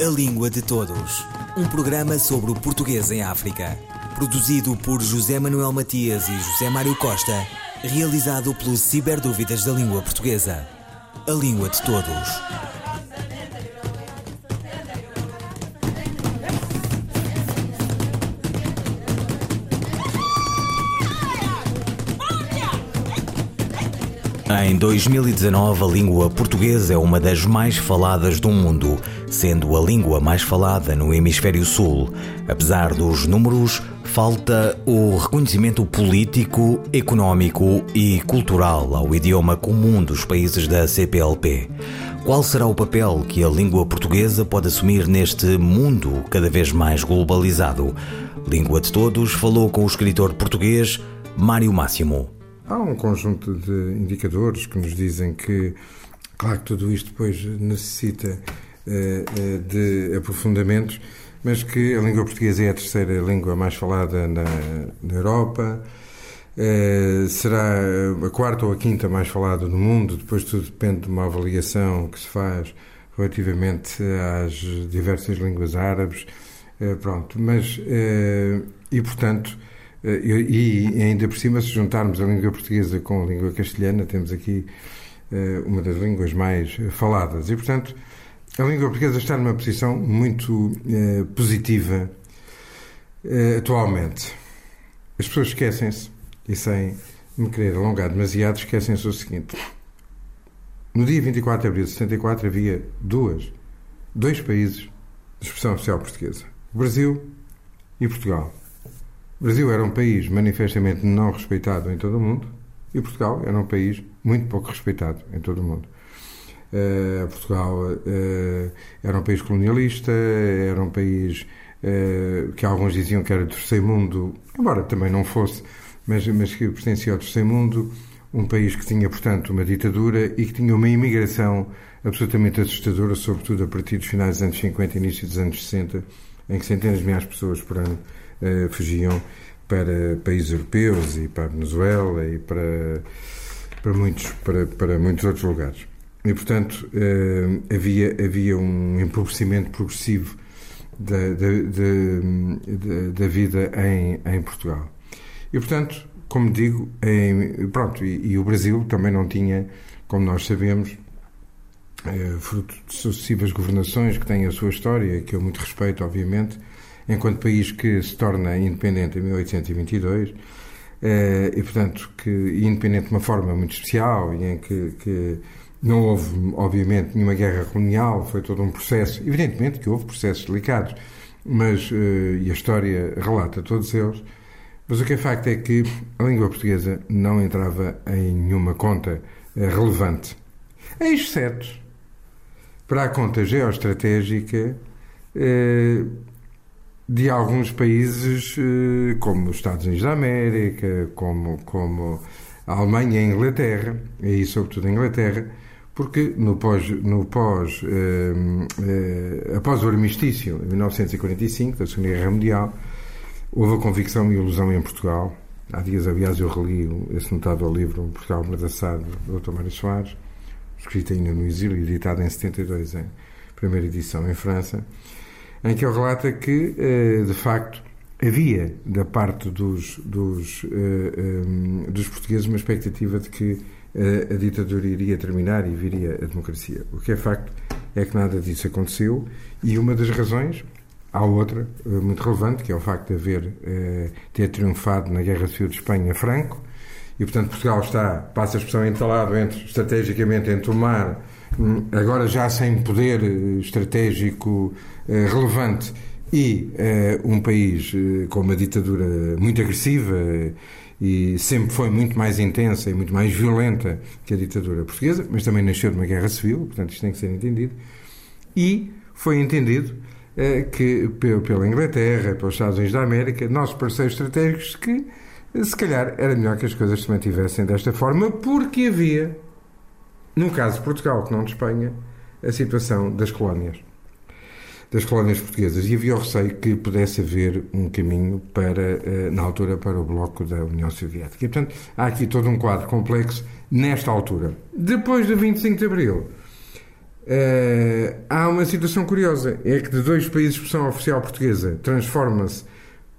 A Língua de Todos. Um programa sobre o português em África. Produzido por José Manuel Matias e José Mário Costa. Realizado pelo Ciberdúvidas da Língua Portuguesa. A Língua de Todos. Em 2019, a língua portuguesa é uma das mais faladas do mundo, sendo a língua mais falada no Hemisfério Sul. Apesar dos números, falta o reconhecimento político, económico e cultural ao idioma comum dos países da CPLP. Qual será o papel que a língua portuguesa pode assumir neste mundo cada vez mais globalizado? Língua de Todos falou com o escritor português Mário Máximo. Há um conjunto de indicadores que nos dizem que, claro que tudo isto depois necessita de aprofundamentos, mas que a língua portuguesa é a terceira língua mais falada na, na Europa, eh, será a quarta ou a quinta mais falada no mundo, depois tudo depende de uma avaliação que se faz relativamente às diversas línguas árabes, pronto, mas, e portanto, eh, e ainda por cima, se juntarmos a língua portuguesa com a língua castelhana, temos aqui eh, uma das línguas mais faladas. E, portanto, a língua portuguesa está numa posição muito eh, positiva atualmente. As pessoas esquecem-se, e sem me querer alongar demasiado, esquecem-se o seguinte. No dia 24 de abril de 74 havia duas, dois países de expressão oficial portuguesa: o Brasil e Portugal. O Brasil era um país manifestamente não respeitado em todo o mundo e Portugal era um país muito pouco respeitado em todo o mundo. Uh, Portugal uh, era um país colonialista, era um país uh, que alguns diziam que era do terceiro mundo, embora também não fosse, mas, mas que pertencia ao terceiro mundo, um país que tinha, portanto, uma ditadura e que tinha uma imigração absolutamente assustadora, sobretudo a partir dos finais dos anos 50 e início dos anos 60, em que centenas de milhares de pessoas por ano fugiam para países europeus e para a Venezuela e para, para, muitos, para, para muitos outros lugares. E, portanto, uh, havia, havia um empobrecimento progressivo da, da, da, da vida em, em Portugal. E, portanto, como digo, em, pronto, e, e, o Brasil também não tinha, como nós sabemos, é, fruto de sucessivas governações que têm a sua história, que eu muito respeito, obviamente, enquanto país que se torna independente em 1822 eh, e, portanto, que independente de uma forma muito especial e em que, que não houve, obviamente, nenhuma guerra colonial, foi todo um processo, evidentemente que houve processos delicados, mas, eh, e a história relata todos eles, mas o que é facto é que a língua portuguesa não entrava em nenhuma conta eh, relevante, exceto para a conta geoestratégica de alguns países eh, como os Estados Unidos da América, como, como a Alemanha e a Inglaterra, e sobretudo a Inglaterra, porque no pós, no pós eh, eh, após o armistício, em 1945, da Segunda Guerra Mundial, houve a convicção e ilusão em Portugal. Há dias, aliás, eu reli esse notável livro, Portugal Amordaçado, do Dr. Mário Soares, escrito ainda no exílio, editado em 72, em primeira edição em França, em que ele relata que, eh, de facto, havia da parte dos, dos, eh, eh, dos portugueses uma expectativa de que a ditadura iria terminar e viria a democracia. O que é facto é que nada disso aconteceu e uma das razões, há outra muito relevante, que é o facto de haver ter triunfado na Guerra Civil de Espanha Franco e, portanto, Portugal está, passa a expressão, entalado entre, estrategicamente entre o mar agora já sem poder eh, estratégico eh, relevante e um país com uma ditadura muito agressiva e sempre foi muito mais intensa e muito mais violenta que a ditadura portuguesa, mas também nasceu de uma guerra civil, portanto isto tem que ser entendido. E foi entendido que pela Inglaterra, pelos Estados Unidos da América, nossos parceiros estratégicos, que se calhar era melhor que as coisas se mantivessem desta forma, porque havia no caso de Portugal, que não de Espanha, a situação das colónias, das colónias portuguesas. E havia o receio que pudesse haver um caminho para, eh, na altura, para o bloco da União Soviética. E, portanto, há aqui todo um quadro complexo nesta altura. Depois do 25 de Abril, Uh, há uma situação curiosa: é que de dois países de expressão oficial portuguesa transforma-se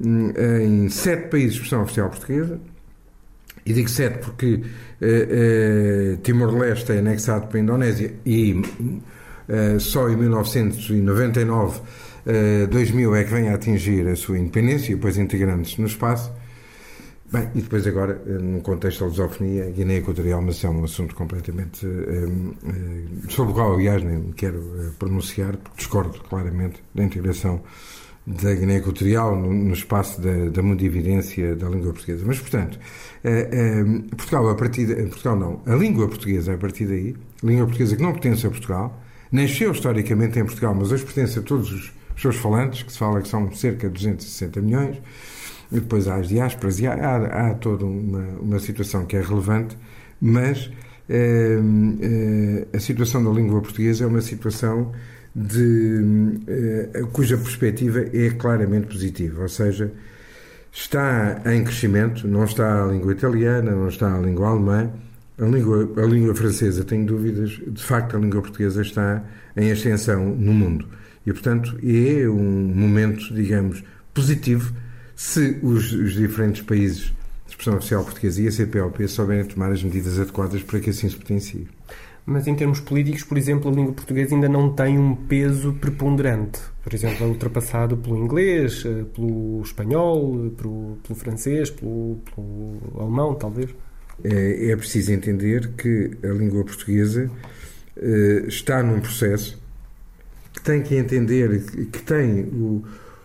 hum, em sete países de expressão oficial portuguesa. E digo sete porque uh, uh, Timor-Leste é anexado para a Indonésia e só em 1999, 2000 é que vem a atingir a sua independência e depois integrando-se no espaço. Bem, e depois agora, eh, no contexto da lusofonia, Guiné Equatorial, mas é um assunto completamente eh, eh, sobre o qual, aliás, nem me quero pronunciar, porque discordo claramente da integração da Guiné Equatorial no, espaço da, da mundividência da língua portuguesa. Mas, portanto, Portugal, a partir de, Portugal não, a língua portuguesa, a partir daí, língua portuguesa que não pertence a Portugal, nasceu historicamente em Portugal, mas hoje pertence a todos os seus falantes, que se fala que são cerca de 260 milhões, e depois há as diásporas e há, há, há toda uma, uma situação que é relevante, mas eh, eh, a situação da língua portuguesa é uma situação de, eh, cuja perspectiva é claramente positiva, ou seja, está em crescimento, não está a língua italiana, não está a língua alemã, a língua, a língua francesa, tenho dúvidas, de facto a língua portuguesa está em ascensão no mundo. E, portanto, é um momento, digamos, positivo se os, os diferentes países de expressão oficial portuguesa e a CPLP souberem tomar as medidas adequadas para que assim se potencie. Mas em termos políticos, por exemplo, a língua portuguesa ainda não tem um peso preponderante. Por exemplo, é ultrapassado pelo inglês, eh, pelo espanhol, pelo, pelo francês, pelo, pelo, alemão, talvez. É, é, preciso entender que a língua portuguesa uh, está num processo que tem que entender que tem o,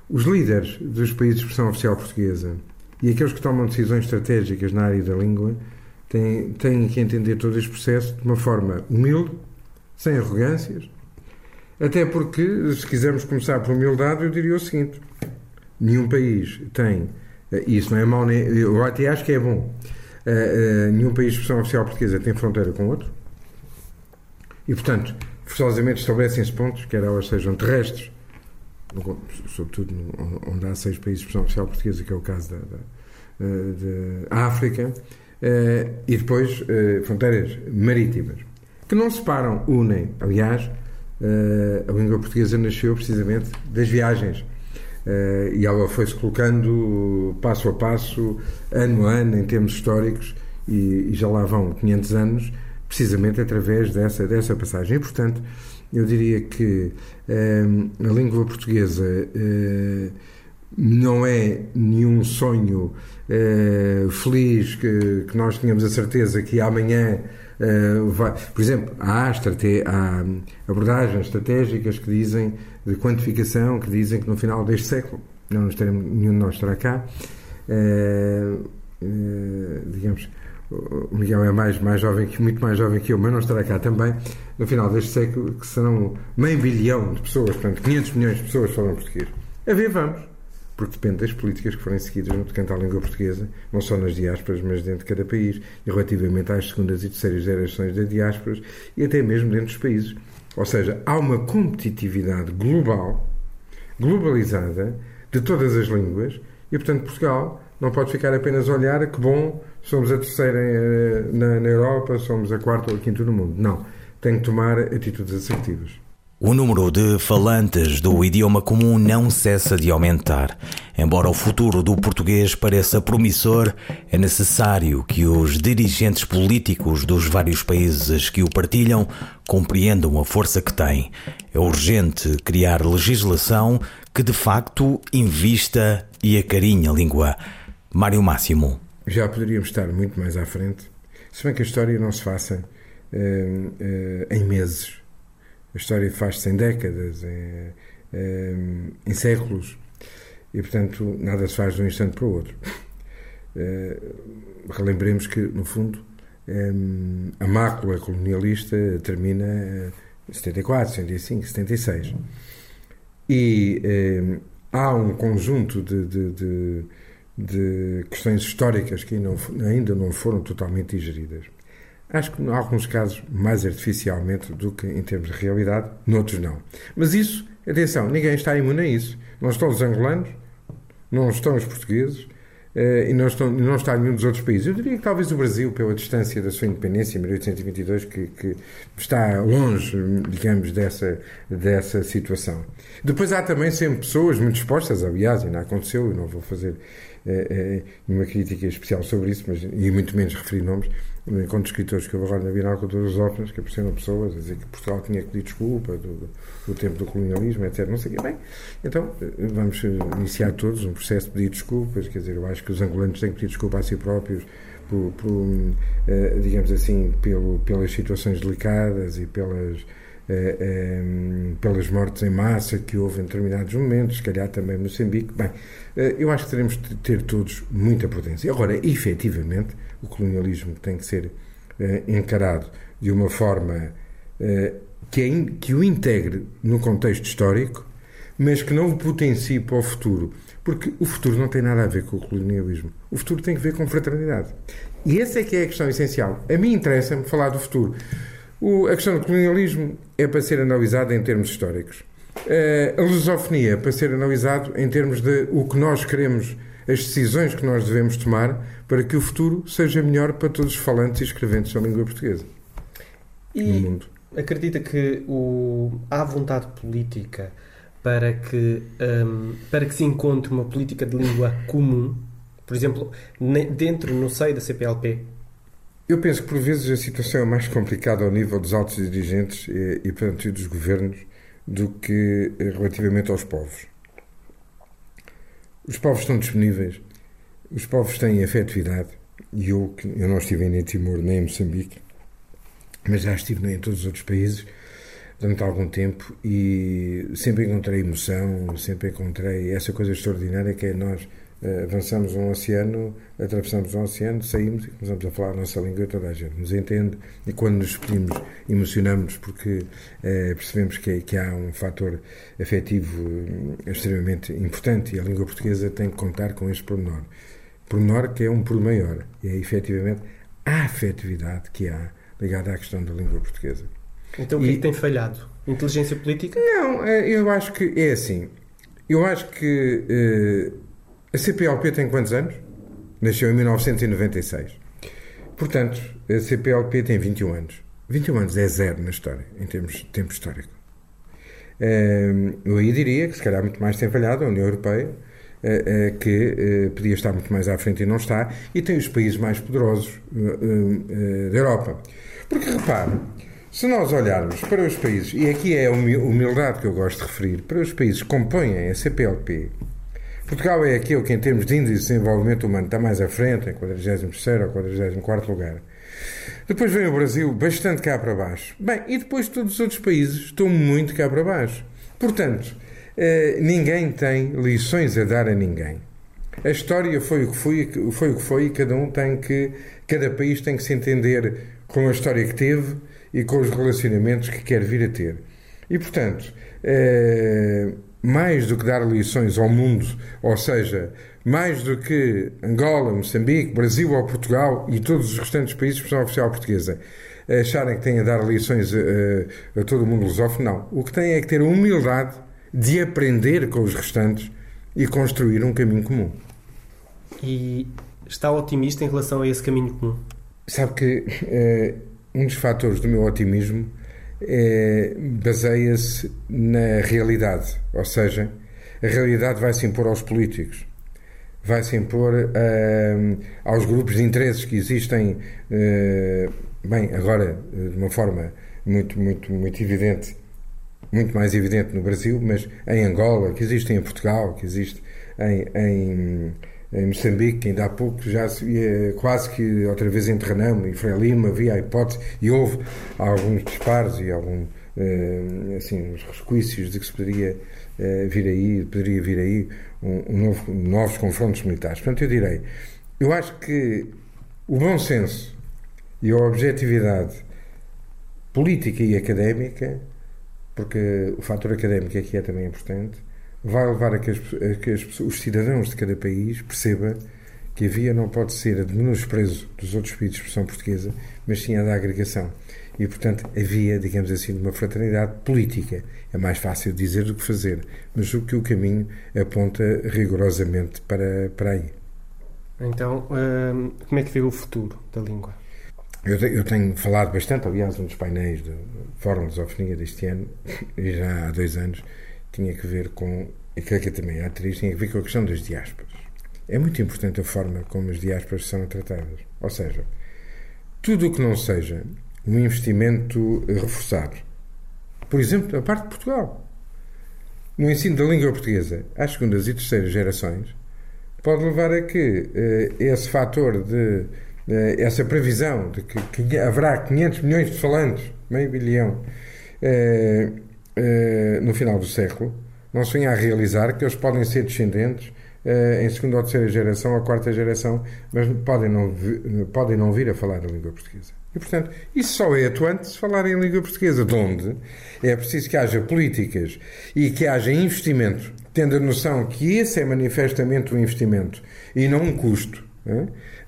os líderes dos países de expressão oficial portuguesa. E aqueles que tomam decisões estratégicas na área da língua têm, têm que entender todo este processo de uma forma humilde, sem arrogâncias, até porque, se quisermos começar por humildade, eu diria o seguinte: nenhum país tem, eh, isso não é mau, eu até acho que é bom, uh, uh, nenhum país de expressão oficial portuguesa tem fronteira com outro, e portanto, forçosamente estabelecem-se pontos, quer elas sejam terrestres sobretudo onde há seis países de expressão oficial portuguesa, que é o caso da, da, da África, eh, e depois eh, fronteiras marítimas, que não separam, unem. Aliás, eh, a língua portuguesa nasceu precisamente das viagens. E ela foi-se colocando passo a passo, ano a ano, em termos históricos, e, e já lá vão 500 anos, precisamente através dessa, dessa passagem. E, portanto, eu diria que uh, a língua portuguesa uh, não é nenhum sonho feliz que, que, nós tenhamos a certeza que amanhã vai. Por exemplo, há, há abordagens estratégicas que dizem de quantificação que dizem que no final deste século não estaremos, nenhum de nós estará cá. digamos o Miguel é mais, mais jovem muito mais jovem que eu, mas não estará cá também, no final deste século, que serão meio bilhão de pessoas, portanto, 500 milhões de pessoas falam português. A ver, vamos, porque depende das políticas que forem seguidas no tocante à língua portuguesa, não só nas diásporas, mas dentro de cada país, e relativamente às segundas e terceiras gerações das diásporas, e até mesmo dentro dos países. Ou seja, há uma competitividade global, globalizada, de todas as línguas, e, portanto, Portugal não pode ficar apenas a olhar que bom, somos a terceira eh, na, na Europa, somos a quarta ou a quinta no mundo. Não. Tem que tomar atitudes assertivas. O número de falantes do idioma comum não cessa de aumentar. Embora o futuro do português pareça promissor, é necessário que os dirigentes políticos dos vários países que o partilham compreendam a força que tem. É urgente criar legislação que de facto invista e acarinhe a língua. Mário Máximo. Já poderíamos estar muito mais à frente, se bem que a história não se faça uh, uh, em meses. A história faz-se em décadas, em, uh, em, séculos, e portanto nada se faz de um instante para o outro. relembremos que, no fundo, a mácula colonialista termina em 74, 75, 76. E há um conjunto de, de, de de questões históricas que ainda não foram totalmente digeridas. Acho que em alguns casos mais artificialmente do que em termos de realidade, noutros não. Mas isso, atenção, ninguém está imune a isso. Não estão os angolanos, não estão os portugueses, Uh, e não, estão, não está nenhum dos outros países. Eu diria que talvez o Brasil, pela distância da sua independência, em 1822, que, que está longe, digamos, dessa, dessa situação. Depois há também sempre pessoas muito dispostas, aliás, ainda aconteceu, eu não vou fazer uma crítica especial sobre isso, mas, e muito menos referir nomes, encontro escritores que eu agora na Bienal Cultura Lusófonas, que apareceram pessoas a dizer que Portugal tinha que pedir desculpa do, do tempo do colonialismo, etc. Não sei o que. Bem, então vamos iniciar todos um processo de pedir desculpas, quer dizer, eu acho que os angolanos têm que pedir desculpa a si próprios por, por uh, digamos assim, pelo, pelas situações delicadas e pelas, uh, um, pelas mortes em massa que houve em determinados momentos, se calhar também Moçambique. Bem, uh, eu acho que teremos de ter todos muita prudência. Agora, efetivamente, o colonialismo tem que ser encarado de uma forma que, é, que o integre no contexto histórico, mas que não o potencie para o futuro. Porque o futuro não tem nada a ver com o colonialismo. O futuro tem a ver com fraternidade. E essa é que é a questão essencial. A mim interessa-me falar do futuro. O, a questão do colonialismo é para ser analisada em termos históricos. Uh, a lusofonia é para ser analisado em termos de o que nós queremos, as decisões que nós devemos tomar para que o futuro seja melhor para todos os falantes e escreventes da língua portuguesa e no mundo. Acredita que o, há vontade política para que, um, para que se encontre uma política de língua comum, por exemplo, dentro, no seio da CPLP? Eu penso que por vezes a situação é mais complicada ao nível dos altos dirigentes e, e portanto, dos governos do que relativamente aos povos. Os povos estão disponíveis, os povos têm afetividade, e eu, eu não estive nem em Timor nem em Moçambique, mas já estive em todos os outros países, durante algum tempo e sempre encontrei emoção, sempre encontrei essa coisa extraordinária que é nós avançamos um oceano, atravessamos um oceano, saímos e começamos a falar a nossa língua e toda a gente nos entende e quando nos despedimos emocionamos porque uh, percebemos que, que, há um fator afetivo eh, extremamente importante e a língua portuguesa tem que contar com este pormenor. Pormenor que é um por maior e é efetivamente a afetividade que há ligada à questão da língua portuguesa. Então o que, é e... tem falhado? Inteligência política? Não, é, eu acho que é assim. Eu acho que a CPLP tem quantos anos? Nasceu em 1996. Portanto, a CPLP tem 21 anos. 21 anos é zero na história, em termos de tempo histórico. Eu aí diria que se calhar muito mais tem falhado a União Europeia, que podia estar muito mais à frente e não está, e tem os países mais poderosos da Europa. Porque repare, se nós olharmos para os países, e aqui é a humildade que eu gosto de referir, para os países que compõem a CPLP, Portugal é aquele que, em termos de índice de desenvolvimento humano, está mais à frente, em 43 ou 44 lugar. Depois vem o Brasil, bastante cá para baixo. Bem, e depois todos os outros países estão muito cá para baixo. Portanto, eh, ninguém tem lições a dar a ninguém. A história foi o que foi, foi o que foi e cada um tem que, cada país tem que se entender com a história que teve e com os relacionamentos que quer vir a ter. E, portanto, é, mais do que dar lições ao mundo, ou seja, mais do que Angola, Moçambique, Brasil ou Portugal e todos os restantes países de expressão oficial portuguesa acharem que têm a dar lições a, a, a todo o mundo lusófono, não. O que têm é que ter a humildade de aprender com os restantes e construir um caminho comum. E está otimista em relação a esse caminho comum? Sabe que eh, um dos fatores do meu otimismo é, baseia-se na realidade, ou seja, a realidade vai se impor aos políticos, vai se impor uh, aos grupos de interesses que existem, uh, bem, agora de uma forma muito, muito, muito evidente, muito mais evidente no Brasil, mas em Angola, que existe em Portugal, que existe em, em em Moçambique, ainda há pouco já se quase que outra vez em Terranão, em Frei Lima, havia a hipótese, e houve alguns disparos e algum, eh, assim, uns resquícios de que se poderia eh, vir aí, poderia vir aí um, novo, novos confrontos militares. Portanto, eu direi, eu acho que o bom senso e a objetividade política e académica, porque o fator académico aqui é também importante, vai levar a que, as, a que as, os cidadãos de cada país percebam que a via não pode ser a de menosprezo dos outros países de expressão portuguesa, mas sim a da agregação. E, portanto, a via, digamos assim, de uma fraternidade política. É mais fácil dizer do que fazer, mas o que o caminho aponta rigorosamente para, para aí. Então, hum, como é que vê o futuro da língua? Eu, eu, tenho falado bastante, aliás, um dos painéis do Fórum de Lusofonia deste ano, e já há dois anos, tinha que ver com, e creio que também a atriz, tinha que ver com a questão das diásporas. É muito importante a forma como as diásporas são tratadas. Ou seja, tudo o que não seja um investimento reforçado, por exemplo, da parte de Portugal, no ensino da língua portuguesa às segundas e terceiras gerações, pode levar a que eh, esse fator de eh, essa previsão de que, que, haverá 500 milhões de falantes, meio bilhão, eh, eh, no final do século, não se venha a realizar que eles podem ser descendentes eh, em segunda ou terceira geração ou quarta geração, mas podem não, podem não vir a falar a língua portuguesa. E, portanto, isso só é atuante se falar em língua portuguesa, de onde é preciso que haja políticas e que haja investimento, tendo a noção que esse é manifestamente um investimento e não um custo,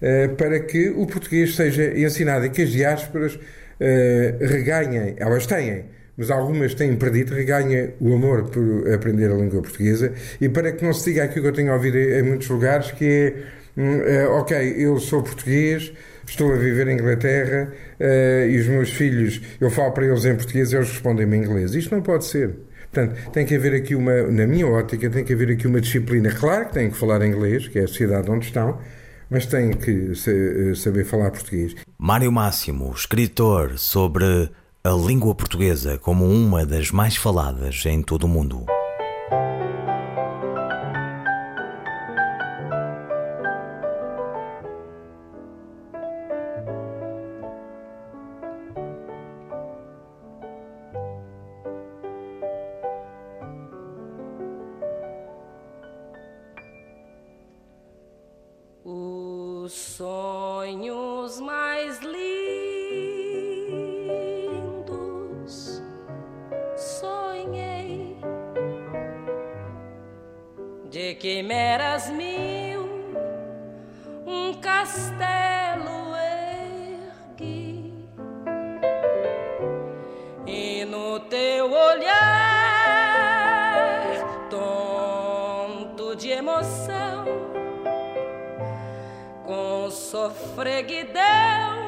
é? para que o português seja ensinado e que as diásporas eh, reganhem, elas têm, mas algumas têm perdido, reganha o amor por aprender a língua portuguesa e para que não se diga aquilo que eu tenho ouvido em muitos lugares, que é, hum, é ok, eu sou português, estou a viver em Inglaterra uh, e os meus filhos, eu falo para eles em português e eles respondem-me em inglês. Isto não pode ser. Portanto, tem que haver aqui uma, na minha ótica, tem que haver aqui uma disciplina. Claro que têm que falar inglês, que é a sociedade onde estão, mas têm que eh, saber falar português. Mário Máximo, escritor sobre a língua portuguesa como uma das mais faladas em todo o mundo. quimeras mil, um castelo ergui. E no teu olhar tonto de emoção com sofreguidão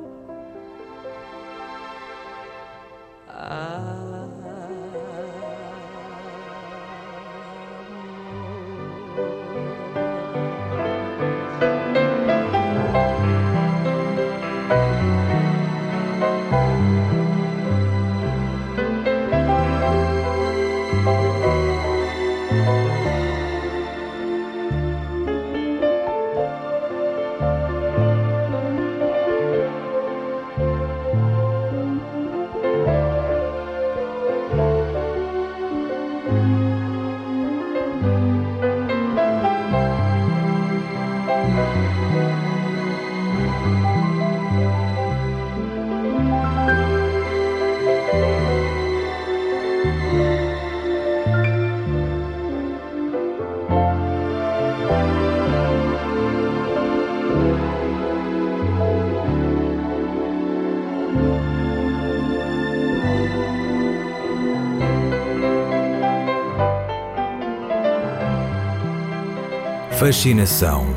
Fascinação.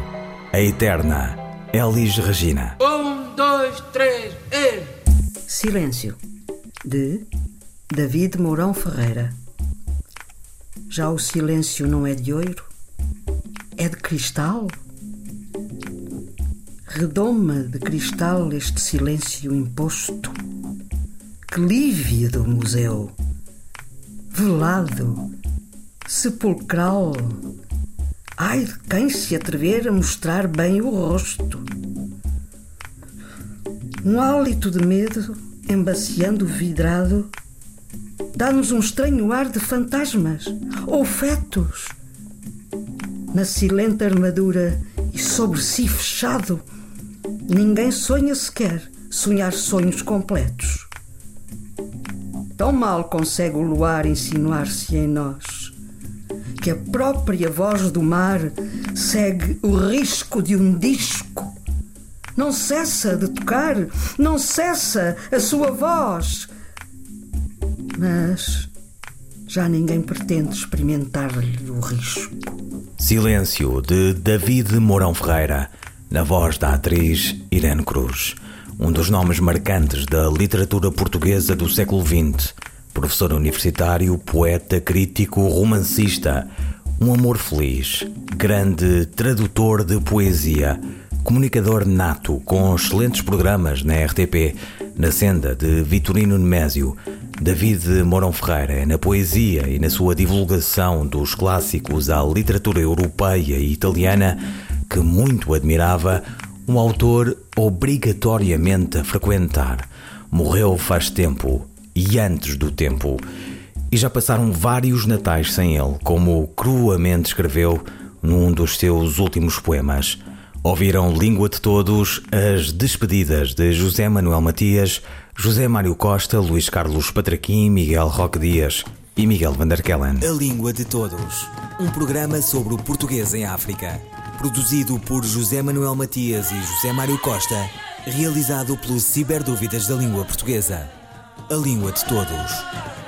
A eterna Elis Regina. Um, dois, três, e... Silêncio. De David Mourão Ferreira. Já o silêncio não é de ouro? É de cristal? Redoma de cristal este silêncio imposto. Que lívia do museu! velado, sepulcral. Ai de quem se atrever a mostrar bem o rosto. Um hálito de medo, embaciando o vidrado, dá-nos um estranho ar de fantasmas ou fetos. Na silente armadura e sobre si fechado, ninguém sonha sequer sonhar sonhos completos. Tão mal consegue o luar insinuar-se em nós que a própria voz do mar segue o risco de um disco. Não cessa de tocar, não cessa a sua voz. Mas já ninguém pretende experimentar-lhe o risco. Silêncio de David Mourão Ferreira, na voz da atriz Irene Cruz um dos nomes marcantes da literatura portuguesa do século XX. Professor universitário, poeta, crítico, romancista, um amor feliz, grande tradutor de poesia, comunicador nato com excelentes programas na RTP, na senda de Vitorino Nemésio, David Mourão Ferreira na poesia e na sua divulgação dos clássicos à literatura europeia e italiana que muito admirava um autor obrigatoriamente a frequentar. Morreu faz tempo e antes do tempo. E já passaram vários natais sem ele, como cruamente escreveu num dos seus últimos poemas. Ouviram Língua de Todos as despedidas de José Manuel Matias, José Mário Costa, Luís Carlos Patraquim, Miguel Roque Dias e Miguel Vanderkellen. A Língua de Todos, um programa sobre o português em África. Produzido por José Manuel Matias e José Mário Costa, realizado pelo Ciberdúvidas da Língua Portuguesa. A Língua de Todos.